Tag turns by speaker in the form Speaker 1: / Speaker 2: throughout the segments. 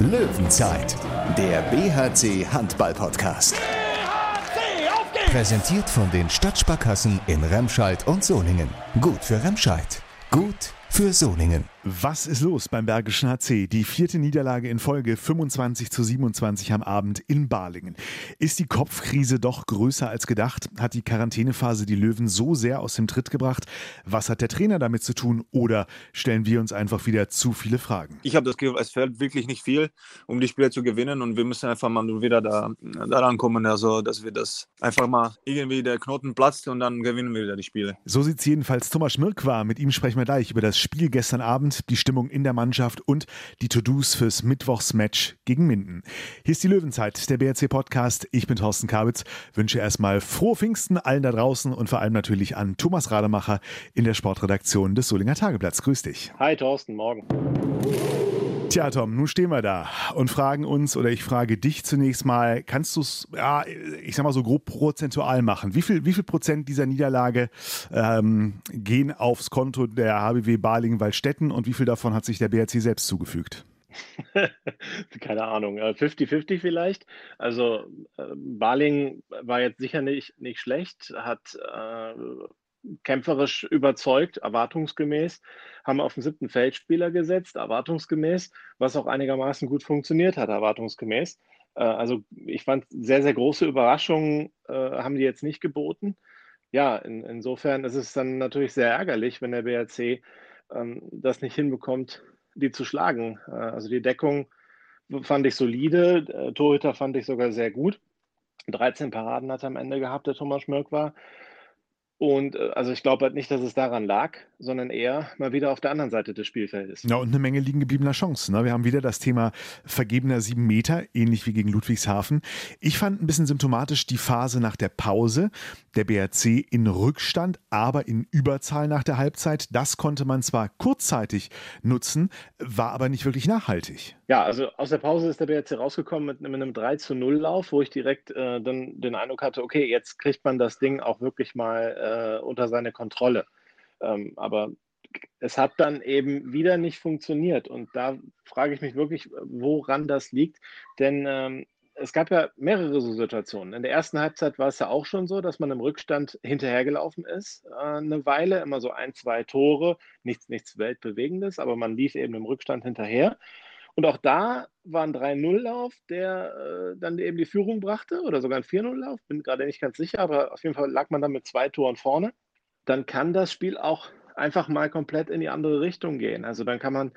Speaker 1: Löwenzeit, der BHC Handball Podcast.
Speaker 2: BHC, auf geht's!
Speaker 1: Präsentiert von den Stadtsparkassen in Remscheid und Solingen. Gut für Remscheid. Gut für Solingen.
Speaker 3: Was ist los beim Bergischen HC? Die vierte Niederlage in Folge 25 zu 27 am Abend in Balingen. Ist die Kopfkrise doch größer als gedacht? Hat die Quarantänephase die Löwen so sehr aus dem Tritt gebracht? Was hat der Trainer damit zu tun? Oder stellen wir uns einfach wieder zu viele Fragen?
Speaker 4: Ich habe das Gefühl, es fällt wirklich nicht viel, um die Spiele zu gewinnen und wir müssen einfach mal wieder da, daran kommen, also dass wir das einfach mal irgendwie der Knoten platzt und dann gewinnen wir wieder die Spiele.
Speaker 3: So sieht es jedenfalls Thomas Schmirk war. Mit ihm sprechen wir gleich über das Spiel gestern Abend Abend, die Stimmung in der Mannschaft und die To-Dos fürs Mittwochsmatch gegen Minden. Hier ist die Löwenzeit, der BRC Podcast. Ich bin Thorsten Kabitz, wünsche erstmal frohe Pfingsten allen da draußen und vor allem natürlich an Thomas Rademacher in der Sportredaktion des Solinger Tageblatts. Grüß dich.
Speaker 5: Hi Thorsten, morgen.
Speaker 3: Tja, Tom, nun stehen wir da und fragen uns, oder ich frage dich zunächst mal, kannst du es, ja, ich sag mal so grob prozentual machen? Wie viel, wie viel Prozent dieser Niederlage ähm, gehen aufs Konto der HBW Balingen-Waldstätten und wie viel davon hat sich der BRC selbst zugefügt?
Speaker 5: Keine Ahnung, 50-50 äh, vielleicht. Also äh, Baling war jetzt sicher nicht, nicht schlecht, hat äh, kämpferisch überzeugt, erwartungsgemäß, haben auf den siebten Feldspieler gesetzt, erwartungsgemäß, was auch einigermaßen gut funktioniert hat, erwartungsgemäß. Äh, also ich fand sehr, sehr große Überraschungen äh, haben die jetzt nicht geboten. Ja, in, insofern ist es dann natürlich sehr ärgerlich, wenn der BRC ähm, das nicht hinbekommt, die zu schlagen. Äh, also die Deckung fand ich solide, Torhüter fand ich sogar sehr gut. 13 Paraden hat er am Ende gehabt, der Thomas Schmirk war. Und äh, also ich glaube halt nicht, dass es daran lag, sondern eher mal wieder auf der anderen Seite des Spielfeldes.
Speaker 3: Ja, und eine Menge liegen gebliebener Chancen. Ne? Wir haben wieder das Thema vergebener sieben Meter, ähnlich wie gegen Ludwigshafen. Ich fand ein bisschen symptomatisch die Phase nach der Pause. Der BRC in Rückstand, aber in Überzahl nach der Halbzeit. Das konnte man zwar kurzzeitig nutzen, war aber nicht wirklich nachhaltig.
Speaker 5: Ja, also aus der Pause ist der BRC rausgekommen mit, mit einem 3 zu 0 Lauf, wo ich direkt äh, dann den Eindruck hatte, okay, jetzt kriegt man das Ding auch wirklich mal äh, äh, unter seine Kontrolle. Ähm, aber es hat dann eben wieder nicht funktioniert. Und da frage ich mich wirklich, woran das liegt. Denn ähm, es gab ja mehrere so Situationen. In der ersten Halbzeit war es ja auch schon so, dass man im Rückstand hinterhergelaufen ist, äh, eine Weile, immer so ein, zwei Tore, nichts, nichts Weltbewegendes, aber man lief eben im Rückstand hinterher. Und auch da war ein 3-0-Lauf, der äh, dann eben die Führung brachte oder sogar ein 4-0-Lauf, bin gerade nicht ganz sicher, aber auf jeden Fall lag man dann mit zwei Toren vorne. Dann kann das Spiel auch einfach mal komplett in die andere Richtung gehen. Also dann kann man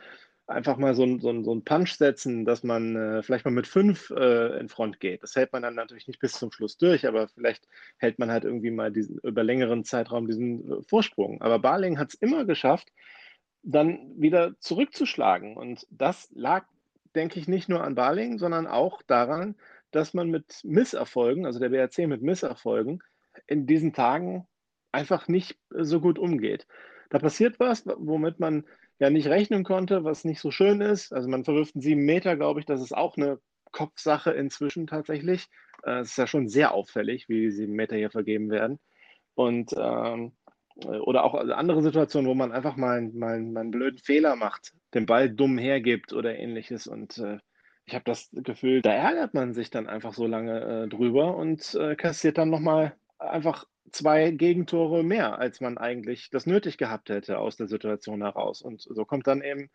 Speaker 5: einfach mal so, so, so einen Punch setzen, dass man äh, vielleicht mal mit fünf äh, in Front geht. Das hält man dann natürlich nicht bis zum Schluss durch, aber vielleicht hält man halt irgendwie mal diesen, über längeren Zeitraum diesen äh, Vorsprung. Aber Barling hat es immer geschafft, dann wieder zurückzuschlagen. Und das lag denke ich, nicht nur an Baling, sondern auch daran, dass man mit Misserfolgen, also der BRC mit Misserfolgen, in diesen Tagen einfach nicht so gut umgeht. Da passiert was, womit man ja nicht rechnen konnte, was nicht so schön ist. Also man verwirft einen sieben Meter, glaube ich, das ist auch eine Kopfsache inzwischen tatsächlich. Äh, es ist ja schon sehr auffällig, wie die sieben Meter hier vergeben werden. Und ähm, äh, oder auch andere Situationen, wo man einfach mal, mal, mal einen blöden Fehler macht, den Ball dumm hergibt oder ähnliches. Und äh, ich habe das Gefühl, da ärgert man sich dann einfach so lange äh, drüber und äh, kassiert dann nochmal einfach zwei Gegentore mehr, als man eigentlich das nötig gehabt hätte aus der Situation heraus. Und so kommt dann eben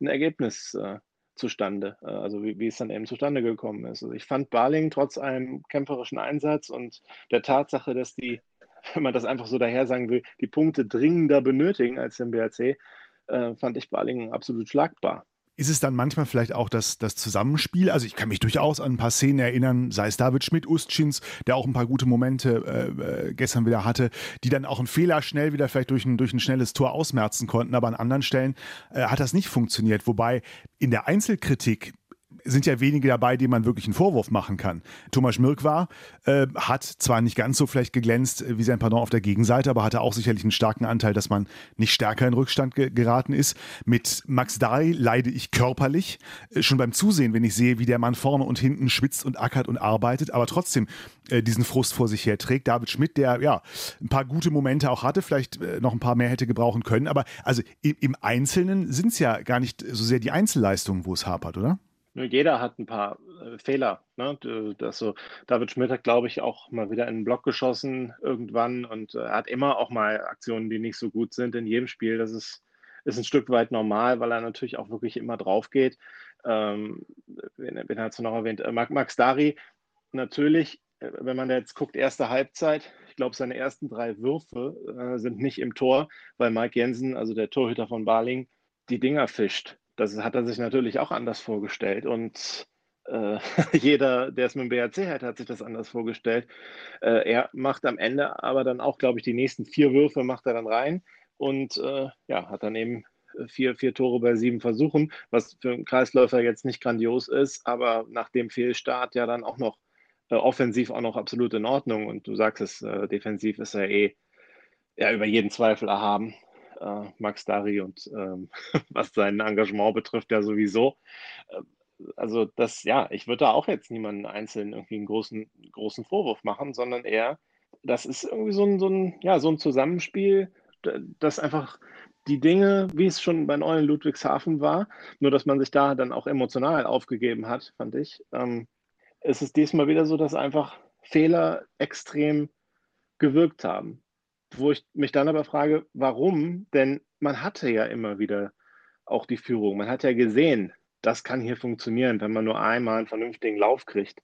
Speaker 5: ein Ergebnis äh, zustande, äh, also wie, wie, es dann eben zustande gekommen ist. Also ich fand Barling trotz einem kämpferischen Einsatz und der Tatsache, dass die wenn man das einfach so daher sagen will, die Punkte dringender benötigen als den BRC, äh, fand ich Balingen absolut schlagbar.
Speaker 3: Ist es dann manchmal vielleicht auch das, das Zusammenspiel? Also ich kann mich durchaus an ein paar Szenen erinnern, sei es David Schmidt, Ustschins, der auch ein paar gute Momente äh, äh, gestern wieder hatte, die dann auch einen Fehler schnell wieder vielleicht durch ein, durch ein schnelles Tor ausmerzen konnten, aber an anderen Stellen äh, hat das nicht funktioniert. Wobei in der Einzelkritik sind ja wenige dabei, denen man wirklich einen Vorwurf machen kann. Thomas Schmirk war, äh, hat zwar nicht ganz so vielleicht geglänzt äh, wie sein Pardon auf der Gegenseite, aber hatte auch sicherlich einen starken Anteil, dass man nicht stärker in Rückstand ge geraten ist. Mit Max Dahl leide ich körperlich, äh, schon beim Zusehen, wenn ich sehe, wie der Mann vorne und hinten schwitzt und ackert und arbeitet, aber trotzdem äh, diesen Frust vor sich her trägt. David Schmidt, der ja ein paar gute Momente auch hatte, vielleicht äh, noch ein paar mehr hätte gebrauchen können, aber also im, im Einzelnen sind es ja gar nicht so sehr die Einzelleistungen, wo es hapert, oder?
Speaker 5: Jeder hat ein paar äh, Fehler. Ne? Das so, David Schmidt hat, glaube ich, auch mal wieder in den Block geschossen irgendwann und äh, hat immer auch mal Aktionen, die nicht so gut sind in jedem Spiel. Das ist, ist ein Stück weit normal, weil er natürlich auch wirklich immer drauf geht. Ähm, wen, wen hast du noch erwähnt? Äh, Max Dari, natürlich, äh, wenn man jetzt guckt, erste Halbzeit, ich glaube, seine ersten drei Würfe äh, sind nicht im Tor, weil Mike Jensen, also der Torhüter von Barling, die Dinger fischt. Das hat er sich natürlich auch anders vorgestellt und äh, jeder, der es mit dem BRC hat, hat sich das anders vorgestellt. Äh, er macht am Ende aber dann auch, glaube ich, die nächsten vier Würfe macht er dann rein und äh, ja, hat dann eben vier, vier Tore bei sieben Versuchen, was für einen Kreisläufer jetzt nicht grandios ist, aber nach dem Fehlstart ja dann auch noch äh, offensiv auch noch absolut in Ordnung. Und du sagst es, äh, defensiv ist er eh ja, über jeden Zweifel erhaben. Äh, Max Dari und ähm, was sein Engagement betrifft, ja sowieso. Äh, also das, ja, ich würde da auch jetzt niemanden einzeln irgendwie einen großen, großen Vorwurf machen, sondern eher, das ist irgendwie so ein, so ein, ja, so ein Zusammenspiel, das einfach die Dinge, wie es schon bei neuen Ludwigshafen war, nur dass man sich da dann auch emotional aufgegeben hat, fand ich. Ähm, es ist diesmal wieder so, dass einfach Fehler extrem gewirkt haben. Wo ich mich dann aber frage, warum? Denn man hatte ja immer wieder auch die Führung. Man hat ja gesehen, das kann hier funktionieren, wenn man nur einmal einen vernünftigen Lauf kriegt.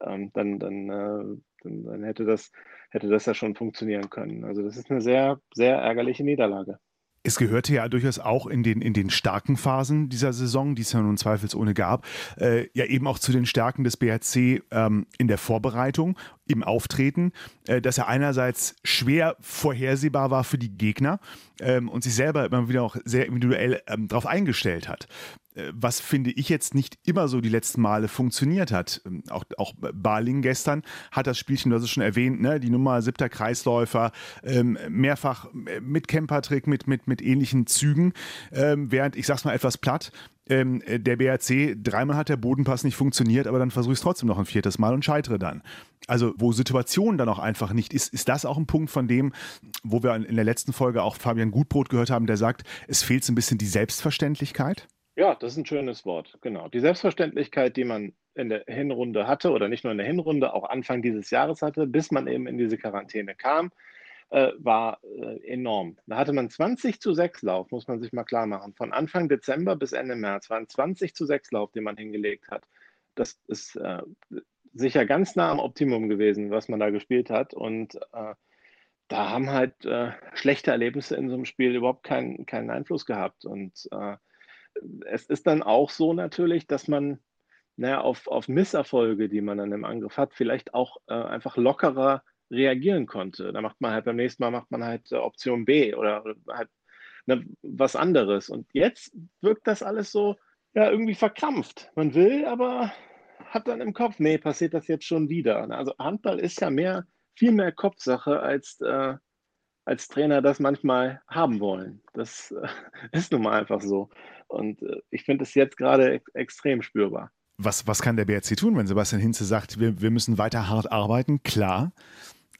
Speaker 5: Ähm, dann, dann, äh, dann, dann hätte, das, hätte das ja schon funktionieren können. Also das ist eine sehr, sehr ärgerliche Niederlage.
Speaker 3: Es gehörte ja durchaus auch in den, in den starken Phasen dieser Saison, die es ja nun zweifelsohne gab, äh, ja eben auch zu den Stärken des BRC ähm, in der Vorbereitung, im Auftreten, äh, dass er einerseits schwer vorhersehbar war für die Gegner ähm, und sich selber immer wieder auch sehr individuell ähm, darauf eingestellt hat. Äh, was finde ich jetzt nicht immer so die letzten Male funktioniert hat. Ähm, auch, auch Barling gestern hat das Spielchen, du hast es schon erwähnt, ne, die Nummer siebter Kreisläufer, ähm, mehrfach äh, mit Campertrick, mit, mit, mit ähnlichen Zügen, ähm, während, ich sag's mal etwas platt, ähm, äh, der BRC, dreimal hat der Bodenpass nicht funktioniert, aber dann versuche ich trotzdem noch ein viertes Mal und scheitere dann. Also, wo Situation dann auch einfach nicht ist, ist das auch ein Punkt von dem, wo wir in der letzten Folge auch Fabian Gutbrot gehört haben, der sagt, es fehlt so ein bisschen die Selbstverständlichkeit?
Speaker 5: Ja, das ist ein schönes Wort, genau. Die Selbstverständlichkeit, die man in der Hinrunde hatte oder nicht nur in der Hinrunde, auch Anfang dieses Jahres hatte, bis man eben in diese Quarantäne kam, äh, war äh, enorm. Da hatte man 20 zu 6 Lauf, muss man sich mal klar machen. Von Anfang Dezember bis Ende März waren 20 zu 6 Lauf, den man hingelegt hat. Das ist äh, sicher ganz nah am Optimum gewesen, was man da gespielt hat. Und äh, da haben halt äh, schlechte Erlebnisse in so einem Spiel überhaupt keinen, keinen Einfluss gehabt. Und äh, es ist dann auch so natürlich, dass man naja, auf, auf Misserfolge, die man dann im Angriff hat, vielleicht auch äh, einfach lockerer reagieren konnte. Da macht man halt beim nächsten Mal macht man halt äh, Option B oder, halt ne, was anderes. Und jetzt wirkt das alles so ja irgendwie verkrampft. Man will, aber hat dann im Kopf, nee, passiert das jetzt schon wieder. Also Handball ist ja mehr, viel mehr Kopfsache als äh, als Trainer das manchmal haben wollen. Das äh, ist nun mal einfach so. Und äh, ich finde es jetzt gerade extrem spürbar.
Speaker 3: Was, was kann der BRC tun, wenn Sebastian Hinze sagt, wir, wir müssen weiter hart arbeiten? Klar.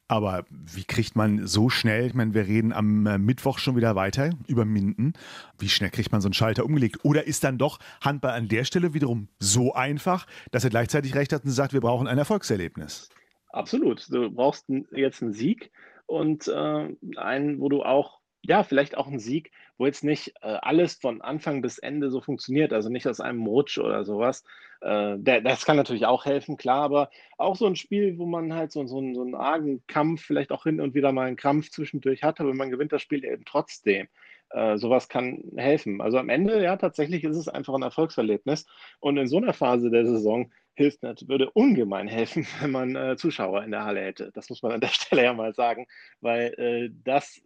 Speaker 3: Aber wie kriegt man so schnell, ich meine, wir reden am äh, Mittwoch schon wieder weiter über Minden. Wie schnell kriegt man so einen Schalter umgelegt? Oder ist dann doch Handball an der Stelle wiederum so einfach, dass er gleichzeitig recht hat und sagt, wir brauchen ein Erfolgserlebnis?
Speaker 5: Absolut. Du brauchst jetzt einen Sieg und äh, einen, wo du auch, ja, vielleicht auch einen Sieg, wo jetzt nicht äh, alles von Anfang bis Ende so funktioniert, also nicht aus einem Rutsch oder sowas. Äh, der, das kann natürlich auch helfen, klar, aber auch so ein Spiel, wo man halt so, so, so einen argen Kampf, vielleicht auch hin und wieder mal einen Krampf zwischendurch hat, aber man gewinnt das Spiel eben trotzdem. Äh, sowas kann helfen. Also am Ende, ja, tatsächlich ist es einfach ein Erfolgserlebnis. Und in so einer Phase der Saison hilft würde ungemein helfen, wenn man äh, Zuschauer in der Halle hätte. Das muss man an der Stelle ja mal sagen, weil äh, das,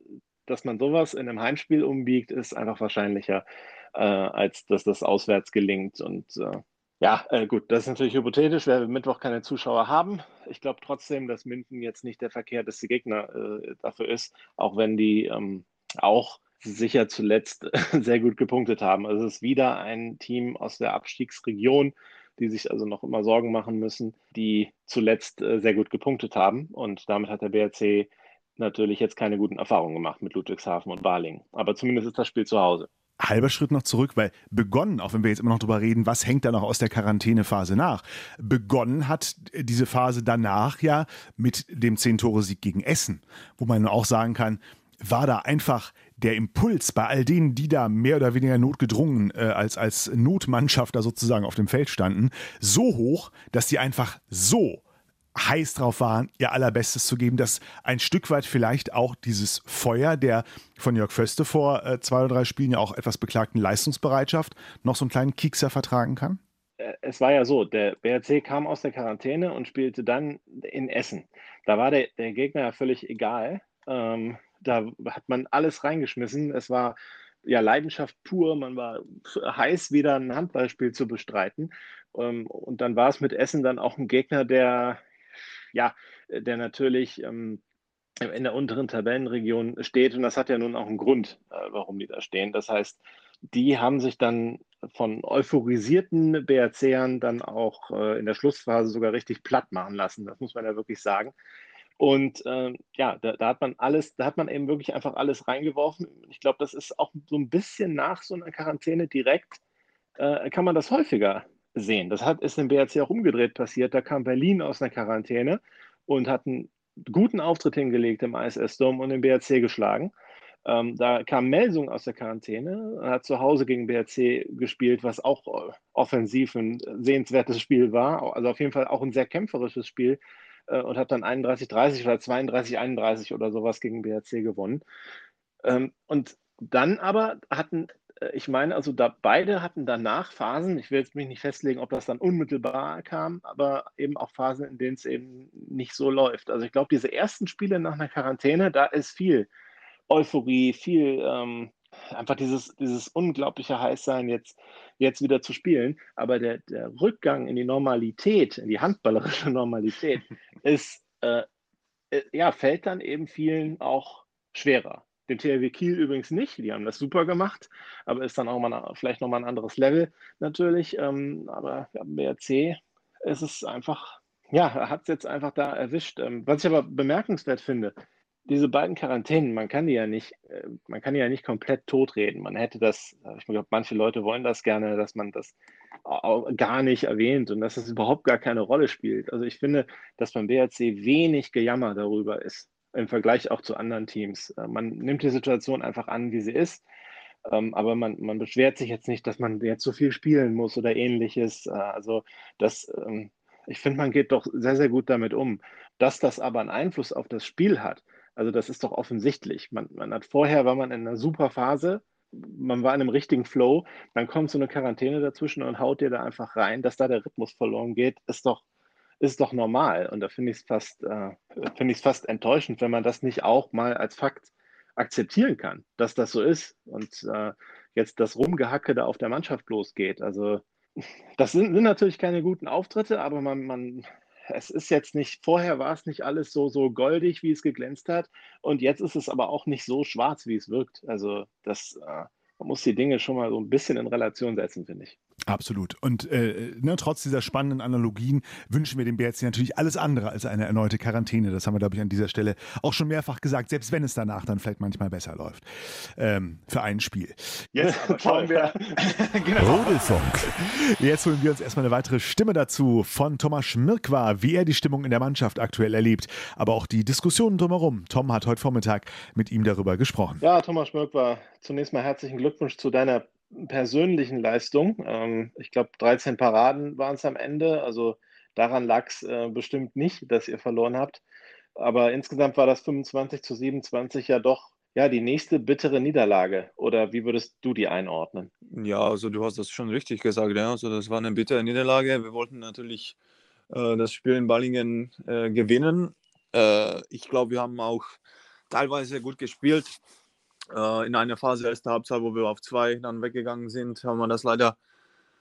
Speaker 5: dass man sowas in einem Heimspiel umbiegt, ist einfach wahrscheinlicher, äh, als dass das auswärts gelingt. Und äh, ja, äh, gut, das ist natürlich hypothetisch, wer Mittwoch keine Zuschauer haben. Ich glaube trotzdem, dass Minden jetzt nicht der verkehrteste Gegner äh, dafür ist, auch wenn die ähm, auch sicher zuletzt sehr gut gepunktet haben. Also es ist wieder ein Team aus der Abstiegsregion, die sich also noch immer Sorgen machen müssen, die zuletzt äh, sehr gut gepunktet haben. Und damit hat der BRC natürlich jetzt keine guten Erfahrungen gemacht mit Ludwigshafen und Baling. Aber zumindest ist das Spiel zu Hause.
Speaker 3: halber Schritt noch zurück, weil begonnen, auch wenn wir jetzt immer noch drüber reden, was hängt da noch aus der Quarantänephase nach? Begonnen hat diese Phase danach ja mit dem Zehn-Tore-Sieg gegen Essen, wo man auch sagen kann, war da einfach der Impuls bei all denen, die da mehr oder weniger notgedrungen äh, als, als Notmannschaft da sozusagen auf dem Feld standen, so hoch, dass die einfach so heiß drauf waren, ihr allerbestes zu geben, dass ein Stück weit vielleicht auch dieses Feuer der von Jörg Föste vor äh, zwei oder drei Spielen ja auch etwas beklagten Leistungsbereitschaft noch so einen kleinen Kiekser vertragen kann?
Speaker 5: Äh, es war ja so, der BRC kam aus der Quarantäne und spielte dann in Essen. Da war der, der Gegner ja völlig egal. Ähm, da hat man alles reingeschmissen. Es war ja Leidenschaft pur. Man war heiß, wieder ein Handballspiel zu bestreiten. Ähm, und dann war es mit Essen dann auch ein Gegner, der ja, der natürlich ähm, in der unteren Tabellenregion steht. Und das hat ja nun auch einen Grund, äh, warum die da stehen. Das heißt, die haben sich dann von euphorisierten BRCern dann auch äh, in der Schlussphase sogar richtig platt machen lassen. Das muss man ja wirklich sagen. Und äh, ja, da, da, hat man alles, da hat man eben wirklich einfach alles reingeworfen. Ich glaube, das ist auch so ein bisschen nach so einer Quarantäne direkt, äh, kann man das häufiger sehen. Das hat, ist im BRC auch umgedreht passiert. Da kam Berlin aus einer Quarantäne und hat einen guten Auftritt hingelegt im ISS-Dom und den BRC geschlagen. Ähm, da kam Melsung aus der Quarantäne, hat zu Hause gegen BRC gespielt, was auch äh, offensiv ein sehenswertes Spiel war. Also auf jeden Fall auch ein sehr kämpferisches Spiel äh, und hat dann 31-30 oder 32-31 oder sowas gegen BRC gewonnen. Ähm, und dann aber hatten äh, ich meine, also da beide hatten danach Phasen, ich will jetzt mich nicht festlegen, ob das dann unmittelbar kam, aber eben auch Phasen, in denen es eben nicht so läuft. Also ich glaube, diese ersten Spiele nach einer Quarantäne, da ist viel Euphorie, viel ähm, einfach dieses, dieses unglaubliche Heißsein, jetzt, jetzt wieder zu spielen. Aber der, der Rückgang in die Normalität, in die handballerische Normalität, ist, äh, äh ja, fällt dann eben vielen auch schwerer. Den THW Kiel übrigens nicht, die haben das super gemacht, aber ist dann auch mal vielleicht nochmal ein anderes Level natürlich. Ähm, aber ja, BRC ist es einfach, ja, hat es jetzt einfach da erwischt. Ähm, was ich aber bemerkenswert finde, diese beiden Quarantänen, man kann die ja nicht, äh, man kann die ja nicht komplett totreden. Man hätte das, ich glaube, manche Leute wollen das gerne, dass man das gar nicht erwähnt und dass es überhaupt gar keine Rolle spielt. Also ich finde, dass beim BRC wenig Gejammer darüber ist im Vergleich auch zu anderen Teams. Äh, man nimmt die Situation einfach an, wie sie ist. Ähm, aber man, man beschwert sich jetzt nicht, dass man jetzt so viel spielen muss oder ähnliches. Äh, also das, ähm, ich finde, man geht doch sehr, sehr gut damit um. Dass das aber einen Einfluss auf das Spiel hat, also das ist doch offensichtlich. Man, man hat vorher war man in einer super Phase, man war in einem richtigen Flow, dann kommt so eine Quarantäne dazwischen und haut dir da einfach rein, dass da der Rhythmus verloren geht, ist doch, ist doch normal. Und da finde ich es fast, äh, finde ich fast enttäuschend, wenn man das nicht auch mal als Fakt akzeptieren kann, dass das so ist und äh, jetzt das Rumgehacke da auf der Mannschaft losgeht. Also das sind, sind natürlich keine guten Auftritte, aber man, man, es ist jetzt nicht, vorher war es nicht alles so, so goldig, wie es geglänzt hat. Und jetzt ist es aber auch nicht so schwarz, wie es wirkt. Also das, äh, man muss die Dinge schon mal so ein bisschen in Relation setzen, finde ich.
Speaker 3: Absolut. Und äh, ne, trotz dieser spannenden Analogien wünschen wir dem BRC natürlich alles andere als eine erneute Quarantäne. Das haben wir, glaube ich, an dieser Stelle auch schon mehrfach gesagt, selbst wenn es danach dann vielleicht manchmal besser läuft. Ähm, für ein Spiel. Jetzt schauen wir. genau. Rodelfunk. Jetzt holen wir uns erstmal eine weitere Stimme dazu von Thomas Schmirkwa, wie er die Stimmung in der Mannschaft aktuell erlebt, aber auch die Diskussionen drumherum. Tom hat heute Vormittag mit ihm darüber gesprochen.
Speaker 5: Ja, Thomas Schmirkwa, zunächst mal herzlichen Glückwunsch zu deiner persönlichen Leistung. Ähm, ich glaube, 13 Paraden waren es am Ende. Also daran lag es äh, bestimmt nicht, dass ihr verloren habt. Aber insgesamt war das 25 zu 27 ja doch ja, die nächste bittere Niederlage. Oder wie würdest du die einordnen?
Speaker 4: Ja, also du hast das schon richtig gesagt. Ja. Also das war eine bittere Niederlage. Wir wollten natürlich äh, das Spiel in Ballingen äh, gewinnen. Äh, ich glaube, wir haben auch teilweise gut gespielt. Äh, in einer Phase der ersten Halbzeit, wo wir auf zwei dann weggegangen sind, haben wir das leider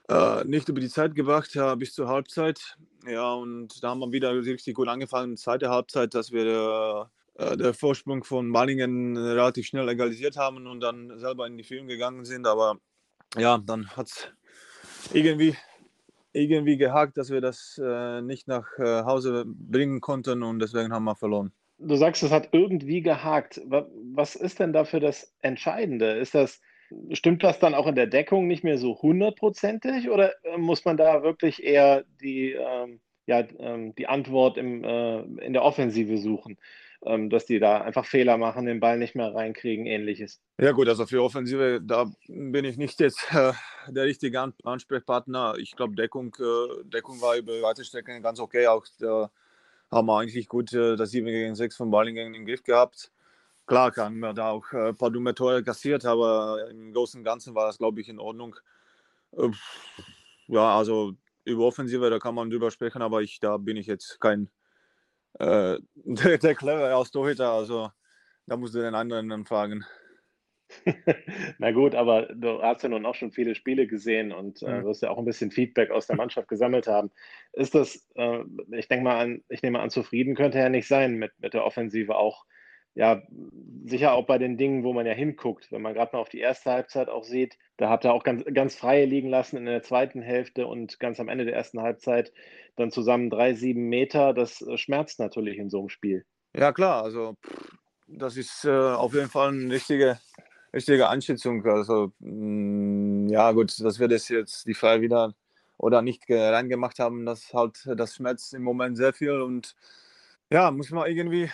Speaker 4: äh, nicht über die Zeit gebracht, ja, bis zur Halbzeit. Ja, und da haben wir wieder richtig gut angefangen, zweite Halbzeit, dass wir äh, der Vorsprung von Malingen relativ schnell egalisiert haben und dann selber in die Führung gegangen sind. Aber ja, dann hat es irgendwie, irgendwie gehakt, dass wir das äh, nicht nach äh, Hause bringen konnten und deswegen haben wir verloren.
Speaker 5: Du sagst, es hat irgendwie gehakt. Was ist denn dafür das Entscheidende? Ist das, Stimmt das dann auch in der Deckung nicht mehr so hundertprozentig oder äh, muss man da wirklich eher die, ähm, ja, ähm, die Antwort im, äh, in der Offensive suchen? Ähm, dass die da einfach Fehler machen, den Ball nicht mehr reinkriegen, ähnliches.
Speaker 4: Ja gut, also für Offensive, da bin ich nicht jetzt äh, der richtige Ansprechpartner. Ich glaube, Deckung, äh, Deckung war über weite Strecken ganz okay. Auch da haben wir eigentlich gut äh, das 7 gegen 6 von Ballingen im Griff gehabt. Klar haben wir da auch äh, ein paar dumme Tore kassiert, aber im Großen und Ganzen war das, glaube ich, in Ordnung. Äh, ja, also über Offensive, da kann man drüber sprechen, aber ich, da bin ich jetzt kein äh, der, der clever aus Torhüter, also da musst du den anderen dann fragen.
Speaker 5: Na gut, aber du hast ja nun auch schon viele Spiele gesehen und äh, wirst ja auch ein bisschen Feedback aus der Mannschaft gesammelt haben. Ist das, äh, ich denke mal an, ich nehme an, zufrieden könnte er nicht sein mit, mit der Offensive auch. Ja, sicher auch bei den Dingen, wo man ja hinguckt. Wenn man gerade mal auf die erste Halbzeit auch sieht, da habt ihr auch ganz, ganz freie liegen lassen in der zweiten Hälfte und ganz am Ende der ersten Halbzeit dann zusammen drei, sieben Meter. Das äh, schmerzt natürlich in so einem Spiel.
Speaker 4: Ja, klar. Also, das ist äh, auf jeden Fall eine richtige richtige Einschätzung. Also, mh, mm, ja, gut, dass wir das jetzt die Fall wieder oder nicht reingemacht haben, das halt, das schmerzt im Moment sehr viel und ja, muss man irgendwie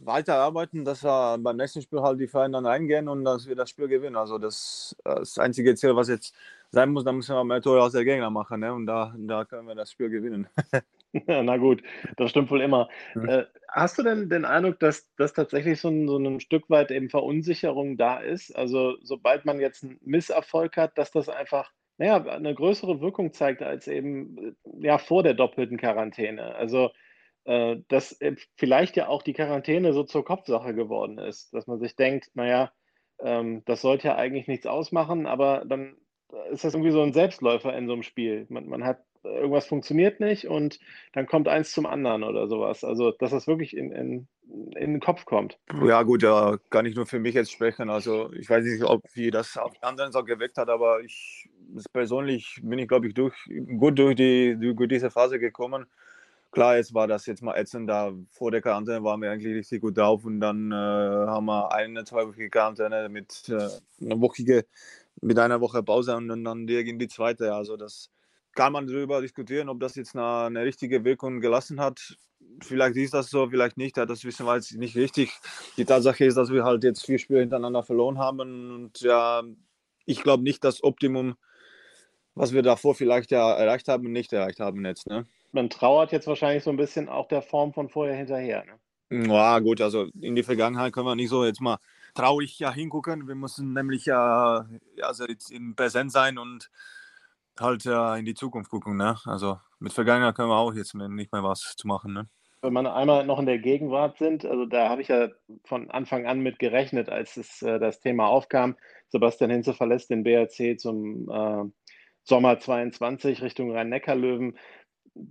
Speaker 4: weiterarbeiten, dass wir beim nächsten Spiel halt die Vereine dann reingehen und dass wir das Spiel gewinnen. Also das, das einzige Ziel, was jetzt sein muss, da müssen wir mehr Tore aus der Gegner machen ne? und da, da können wir das Spiel gewinnen.
Speaker 5: Na gut, das stimmt wohl immer. Mhm. Äh, hast du denn den Eindruck, dass, dass tatsächlich so ein, so ein Stück weit eben Verunsicherung da ist? Also sobald man jetzt einen Misserfolg hat, dass das einfach naja, eine größere Wirkung zeigt als eben ja, vor der doppelten Quarantäne. Also äh, dass vielleicht ja auch die Quarantäne so zur Kopfsache geworden ist, dass man sich denkt, naja, ähm, das sollte ja eigentlich nichts ausmachen, aber dann ist das irgendwie so ein Selbstläufer in so einem Spiel. Man, man hat irgendwas funktioniert nicht und dann kommt eins zum anderen oder sowas. Also, dass das wirklich in, in, in den Kopf kommt.
Speaker 4: Ja, gut, ja, kann ich nur für mich jetzt sprechen. Also, ich weiß nicht, ob wie das auf die anderen so geweckt hat, aber ich persönlich bin ich, glaube ich, durch, gut durch, die, durch diese Phase gekommen. Klar, jetzt war das jetzt mal ätzend, da vor der Quarantäne waren wir eigentlich richtig gut drauf und dann äh, haben wir eine, zwei Wochen Quarantäne mit äh, einer Woche, mit einer Woche Pause und dann die zweite. Also das kann man darüber diskutieren, ob das jetzt eine, eine, richtige Wirkung gelassen hat. Vielleicht ist das so, vielleicht nicht. Das wissen wir jetzt nicht richtig. Die Tatsache ist, dass wir halt jetzt vier Spiele hintereinander verloren haben. Und ja, ich glaube nicht, das Optimum, was wir davor vielleicht ja erreicht haben, nicht erreicht haben jetzt. Ne?
Speaker 5: Man trauert jetzt wahrscheinlich so ein bisschen auch der Form von vorher hinterher.
Speaker 4: Ne? Ja, gut, also in die Vergangenheit können wir nicht so jetzt mal traurig ja hingucken. Wir müssen nämlich ja, ja also jetzt in Präsenz sein und halt äh, in die Zukunft gucken. Ne? Also mit Vergangenheit können wir auch jetzt nicht mehr was zu machen. Ne?
Speaker 5: Wenn man einmal noch in der Gegenwart sind, also da habe ich ja von Anfang an mit gerechnet, als es, äh, das Thema aufkam. Sebastian Hinze verlässt den BRC zum äh, Sommer 22 Richtung Rhein-Neckar-Löwen.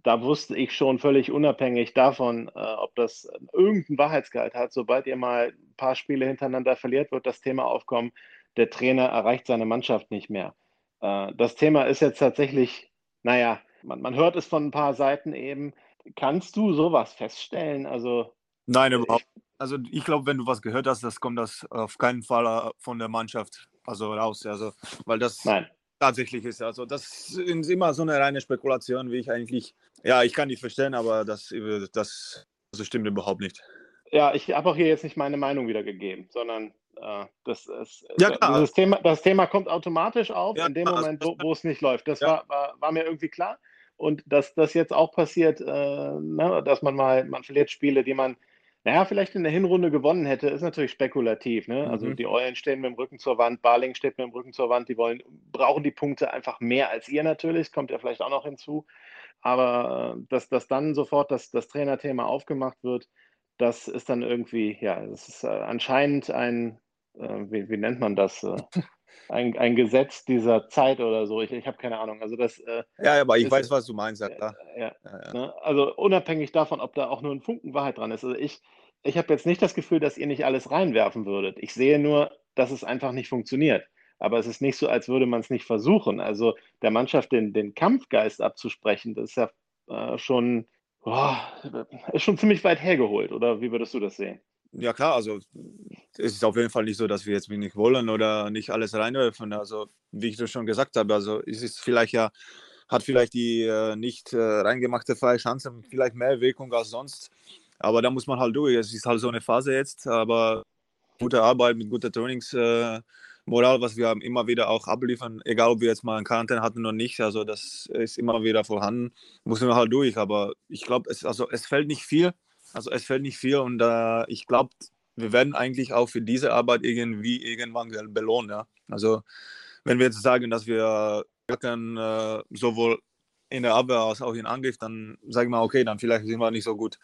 Speaker 5: Da wusste ich schon völlig unabhängig davon, äh, ob das irgendeinen Wahrheitsgehalt hat. Sobald ihr mal ein paar Spiele hintereinander verliert, wird das Thema aufkommen, der Trainer erreicht seine Mannschaft nicht mehr. Äh, das Thema ist jetzt tatsächlich, naja, man, man hört es von ein paar Seiten eben. Kannst du sowas feststellen? Also
Speaker 4: Nein, überhaupt. Also ich glaube, wenn du was gehört hast, das kommt das auf keinen Fall äh, von der Mannschaft also raus. Also weil das Nein. Tatsächlich ist. Also das ist immer so eine reine Spekulation, wie ich eigentlich. Ja, ich kann die verstehen, aber das, das also stimmt überhaupt nicht.
Speaker 5: Ja, ich habe auch hier jetzt nicht meine Meinung wiedergegeben, sondern äh, das, ist, ja, klar. Dieses Thema, das Thema kommt automatisch auf ja, in dem Moment, wo, wo, es nicht läuft. Das ja. war, war, war, mir irgendwie klar. Und dass das jetzt auch passiert, äh, ne, dass man mal, man verliert Spiele, die man, naja, vielleicht in der Hinrunde gewonnen hätte, ist natürlich spekulativ. Ne? Also mhm. die Eulen stehen mit dem Rücken zur Wand, Barling steht mit dem Rücken zur Wand, die wollen, brauchen die Punkte einfach mehr als ihr natürlich, kommt ja vielleicht auch noch hinzu. Aber äh, dass, dass dann sofort das, das Trainerthema aufgemacht wird, das ist dann irgendwie, ja, das ist äh, anscheinend ein, äh, wie, wie, nennt man das? Äh, ein, ein Gesetz dieser Zeit oder so. Ich, ich habe keine Ahnung. Also das,
Speaker 4: äh, ja, aber ich ist, weiß, was du meinst. Ja,
Speaker 5: ja, ja, ja. Ne? Also unabhängig davon, ob da auch nur ein Funken Wahrheit dran ist. Also ich, ich habe jetzt nicht das Gefühl, dass ihr nicht alles reinwerfen würdet. Ich sehe nur, dass es einfach nicht funktioniert. Aber es ist nicht so, als würde man es nicht versuchen. Also der Mannschaft den, den Kampfgeist abzusprechen, das ist ja äh, schon, boah, ist schon ziemlich weit hergeholt. Oder wie würdest du das sehen?
Speaker 4: Ja klar, also es ist auf jeden Fall nicht so, dass wir jetzt wenig wollen oder nicht alles reinwerfen. Also wie ich das schon gesagt habe, also es ist vielleicht ja, hat vielleicht die äh, nicht äh, reingemachte freie Chance vielleicht mehr Wirkung als sonst. Aber da muss man halt durch. Es ist halt so eine Phase jetzt, aber gute Arbeit mit guter Trainingsmoral, äh, was wir immer wieder auch abliefern, egal ob wir jetzt mal einen Quarantäne hatten oder nicht. Also das ist immer wieder vorhanden. Muss man halt durch. Aber ich glaube, es, also, es fällt nicht viel. Also es fällt nicht viel und äh, ich glaube, wir werden eigentlich auch für diese Arbeit irgendwie irgendwann belohnt. Ja? Also wenn wir jetzt sagen, dass wir können, äh, sowohl in der Abwehr als auch in Angriff, dann sagen wir, okay, dann vielleicht sind wir nicht so gut.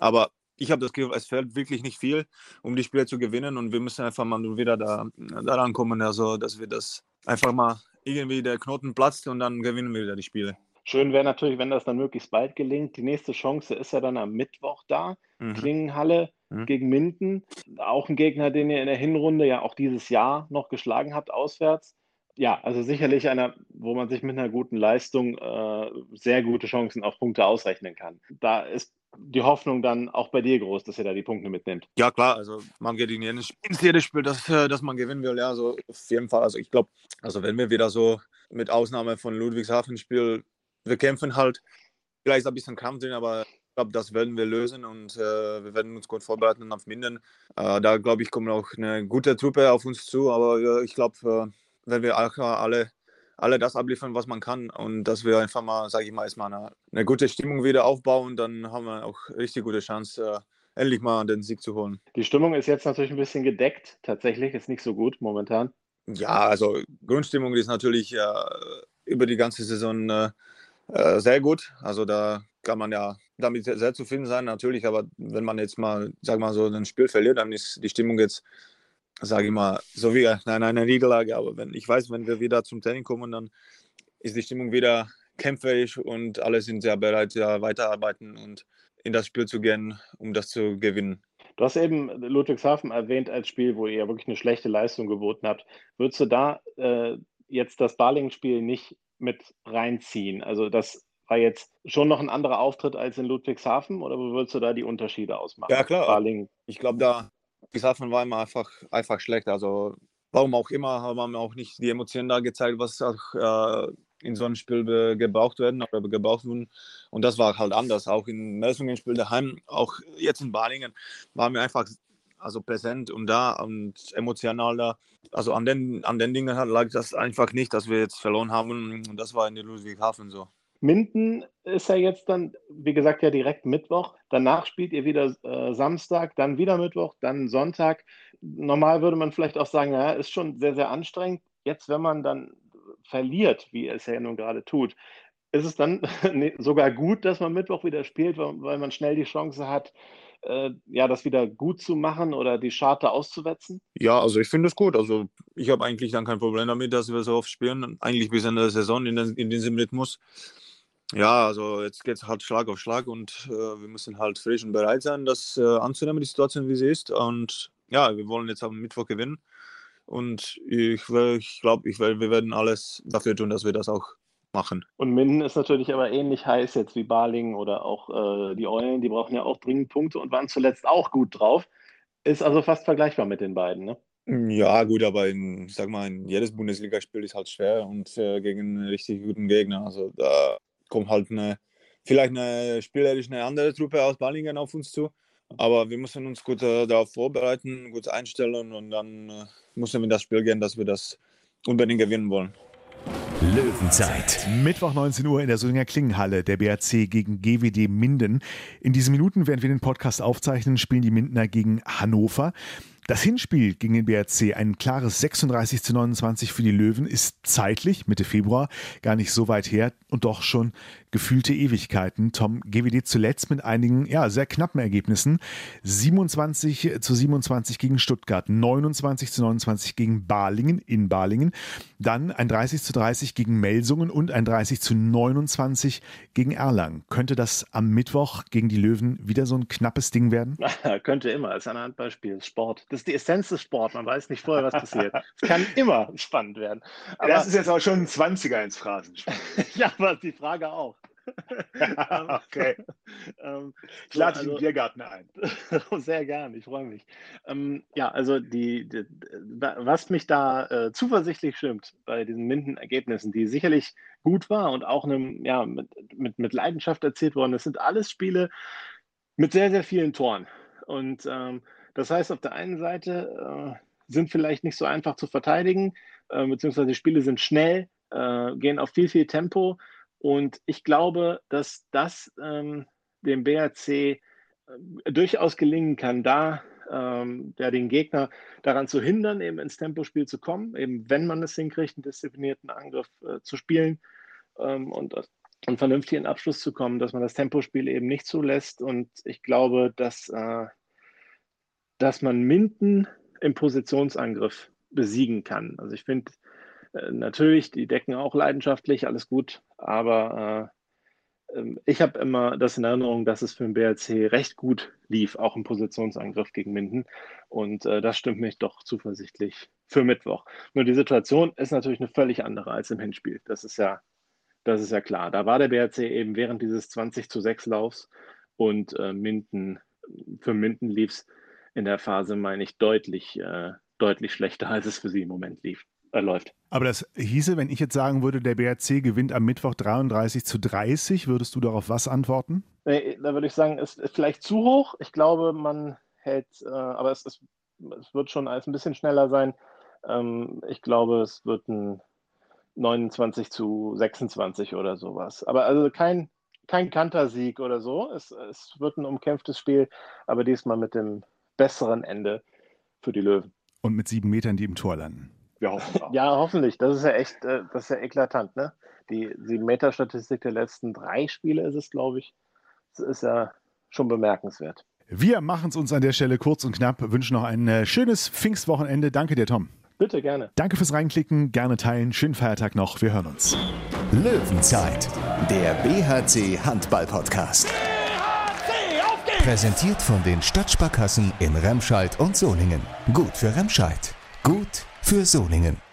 Speaker 4: Aber ich habe das Gefühl, es fällt wirklich nicht viel, um die Spiele zu gewinnen und wir müssen einfach mal wieder da, daran kommen, also, dass wir das einfach mal irgendwie der Knoten platzt und dann gewinnen wir wieder die Spiele.
Speaker 5: Schön wäre natürlich, wenn das dann möglichst bald gelingt. Die nächste Chance ist ja dann am Mittwoch da. Mhm. Klingenhalle mhm. gegen Minden. Auch ein Gegner, den ihr in der Hinrunde ja auch dieses Jahr noch geschlagen habt, auswärts. Ja, also sicherlich einer, wo man sich mit einer guten Leistung äh, sehr gute Chancen auf Punkte ausrechnen kann. Da ist die Hoffnung dann auch bei dir groß, dass ihr da die Punkte mitnimmt.
Speaker 4: Ja, klar, also man geht in jedes, ins jedes Spiel, dass, äh, dass man gewinnen will. Ja, also auf jeden Fall. Also ich glaube, also wenn wir wieder so mit Ausnahme von Ludwigshafen-Spiel, wir kämpfen halt, vielleicht ist ein bisschen Kampf drin, aber ich glaube, das werden wir lösen und äh, wir werden uns gut vorbereiten auf Minden. Äh, da glaube ich, kommt auch eine gute Truppe auf uns zu, aber äh, ich glaube, wenn wir alle alle das abliefern, was man kann und dass wir einfach mal, sage ich mal, erstmal eine, eine, gute Stimmung wieder aufbauen, dann haben wir auch richtig gute Chance, äh, endlich mal den Sieg zu holen.
Speaker 5: Die Stimmung ist jetzt natürlich ein bisschen gedeckt, tatsächlich, ist nicht so gut momentan.
Speaker 4: Ja, also Grundstimmung ist natürlich äh, über die ganze Saison äh, äh, sehr gut. Also da kann man ja damit sehr zufrieden sein, natürlich, aber wenn man jetzt mal, sag mal so, ein Spiel verliert, dann ist die Stimmung jetzt sage ich mal, so wie nein, eine Niederlage. Aber wenn ich weiß, wenn wir wieder zum Training kommen, dann ist die Stimmung wieder kämpferisch und alle sind sehr bereit, ja, weiterarbeiten und in das Spiel zu gehen, um das zu gewinnen.
Speaker 5: Du hast eben Ludwigshafen erwähnt als Spiel, wo ihr wirklich eine schlechte Leistung geboten habt. Würdest du da äh, jetzt das Balingen-Spiel nicht mit reinziehen? Also das war jetzt schon noch ein anderer Auftritt als in Ludwigshafen oder würdest du da die Unterschiede ausmachen?
Speaker 4: Ja klar. Balingen. Ich glaube, da Sachen waren immer einfach, einfach schlecht. Also warum auch immer, haben wir auch nicht die Emotionen da gezeigt, was auch äh, in so einem Spiel gebraucht werden oder gebraucht wurden. Und das war halt anders. Auch in Melsungen Spiel daheim, auch jetzt in Balingen, waren wir einfach also präsent und da und emotional da. Also an den, an den Dingen lag das einfach nicht, dass wir jetzt verloren haben. Und das war in der Ludwigshafen so.
Speaker 5: Minden ist ja jetzt dann, wie gesagt, ja direkt Mittwoch. Danach spielt ihr wieder äh, Samstag, dann wieder Mittwoch, dann Sonntag. Normal würde man vielleicht auch sagen, naja, ist schon sehr, sehr anstrengend. Jetzt, wenn man dann verliert, wie es ja nun gerade tut, ist es dann sogar gut, dass man Mittwoch wieder spielt, weil, man schnell die Chance hat, äh, ja, das wieder gut zu machen oder die Scharte auszuwetzen?
Speaker 4: Ja, also ich finde es gut. Also ich habe eigentlich dann kein Problem damit, dass wir so oft spielen. Eigentlich bis Ende der Saison in, den, in diesem Rhythmus. Ja, also jetzt geht es halt Schlag auf Schlag und äh, wir müssen halt frisch und bereit sein, das äh, anzunehmen, die Situation, wie sie ist. Und ja, wir wollen jetzt am Mittwoch gewinnen. Und ich, ich glaube, ich, wir werden alles dafür tun, dass wir das auch machen.
Speaker 5: Und Minden ist natürlich aber ähnlich heiß jetzt wie Balingen oder auch äh, die Eulen. Die brauchen ja auch dringend Punkte und waren zuletzt auch gut drauf. Ist also fast vergleichbar mit den beiden, ne?
Speaker 4: Ja, gut, aber in, sag mal, in jedes Bundesligaspiel ist halt schwer und äh, gegen einen richtig guten Gegner. Also da kommt halt eine, vielleicht eine spielerisch eine andere Truppe aus Balingen auf uns zu. Aber wir müssen uns gut äh, darauf vorbereiten, gut einstellen und dann äh, müssen wir in das Spiel gehen, dass wir das unbedingt gewinnen wollen.
Speaker 1: Löwenzeit.
Speaker 3: Mittwoch 19 Uhr in der Solinger Klingenhalle, der BRC gegen GWD Minden. In diesen Minuten, während wir den Podcast aufzeichnen, spielen die Mindener gegen Hannover. Das Hinspiel gegen den BRC, ein klares 36 zu 29 für die Löwen, ist zeitlich, Mitte Februar, gar nicht so weit her und doch schon gefühlte Ewigkeiten. Tom GWD zuletzt mit einigen, ja, sehr knappen Ergebnissen. 27 zu 27 gegen Stuttgart, 29 zu 29 gegen Balingen in Balingen, dann ein 30 zu 30 gegen Melsungen und ein 30 zu 29 gegen Erlangen. Könnte das am Mittwoch gegen die Löwen wieder so ein knappes Ding werden?
Speaker 5: Könnte immer, ist ein Handballspiel, Sport. Das ist die Essenz des Sports. Man weiß nicht vorher, was passiert. Es kann immer spannend werden.
Speaker 3: Aber das ist jetzt auch schon ein 20er ins Phrasenspiel.
Speaker 5: ja, aber die Frage auch.
Speaker 3: okay. ähm, ich lade dich also, im Biergarten ein.
Speaker 5: sehr gern, ich freue mich. Ähm, ja, also die, die, was mich da äh, zuversichtlich stimmt bei diesen Minden-Ergebnissen, die sicherlich gut war und auch einem, ja, mit, mit, mit Leidenschaft erzählt worden, das sind alles Spiele mit sehr, sehr vielen Toren. Und ähm, das heißt, auf der einen Seite äh, sind vielleicht nicht so einfach zu verteidigen, äh, beziehungsweise die Spiele sind schnell, äh, gehen auf viel, viel Tempo. Und ich glaube, dass das ähm, dem BRC äh, durchaus gelingen kann, da ähm, ja, den Gegner daran zu hindern, eben ins Tempospiel zu kommen, eben wenn man es hinkriegt, einen disziplinierten Angriff äh, zu spielen ähm, und einen vernünftigen Abschluss zu kommen, dass man das Tempospiel eben nicht zulässt. Und ich glaube, dass, äh, dass man Minden im Positionsangriff besiegen kann. Also ich finde, äh, natürlich, die decken auch leidenschaftlich, alles gut, aber äh, ähm, ich habe immer das in Erinnerung, dass es für den BRC recht gut lief, auch im Positionsangriff gegen Minden. Und äh, das stimmt mich doch zuversichtlich für Mittwoch. Nur die Situation ist natürlich eine völlig andere als im Hinspiel. Das ist ja, das ist ja klar. Da war der BRC eben während dieses 20 zu 6 Laufs und äh, Minden, für Minden lief es in der Phase, meine ich, deutlich, äh, deutlich schlechter, als es für sie im Moment lief äh, läuft.
Speaker 3: Aber das hieße, wenn ich jetzt sagen würde, der BRC gewinnt am Mittwoch 33 zu 30, würdest du darauf was antworten?
Speaker 5: Nee, da würde ich sagen, es ist vielleicht zu hoch. Ich glaube, man hält, äh, aber es, ist, es wird schon alles ein bisschen schneller sein. Ähm, ich glaube, es wird ein 29 zu 26 oder sowas. Aber also kein, kein Kantersieg oder so. Es, es wird ein umkämpftes Spiel, aber diesmal mit dem besseren Ende für die Löwen.
Speaker 3: Und mit sieben Metern, die im Tor landen.
Speaker 5: Wir hoffen auch. Ja, hoffentlich. Das ist ja echt, äh, das ist ja eklatant, ne? Die 7-Meter-Statistik der letzten drei Spiele ist es, glaube ich. Das ist ja schon bemerkenswert.
Speaker 3: Wir machen es uns an der Stelle kurz und knapp, wünschen noch ein äh, schönes Pfingstwochenende. Danke dir, Tom.
Speaker 5: Bitte, gerne.
Speaker 3: Danke fürs Reinklicken, gerne teilen. Schönen Feiertag noch. Wir hören uns.
Speaker 1: Löwenzeit, der BHC Handball-Podcast. Präsentiert von den Stadtsparkassen in Remscheid und Soningen. Gut für Remscheid. Gut für Solingen.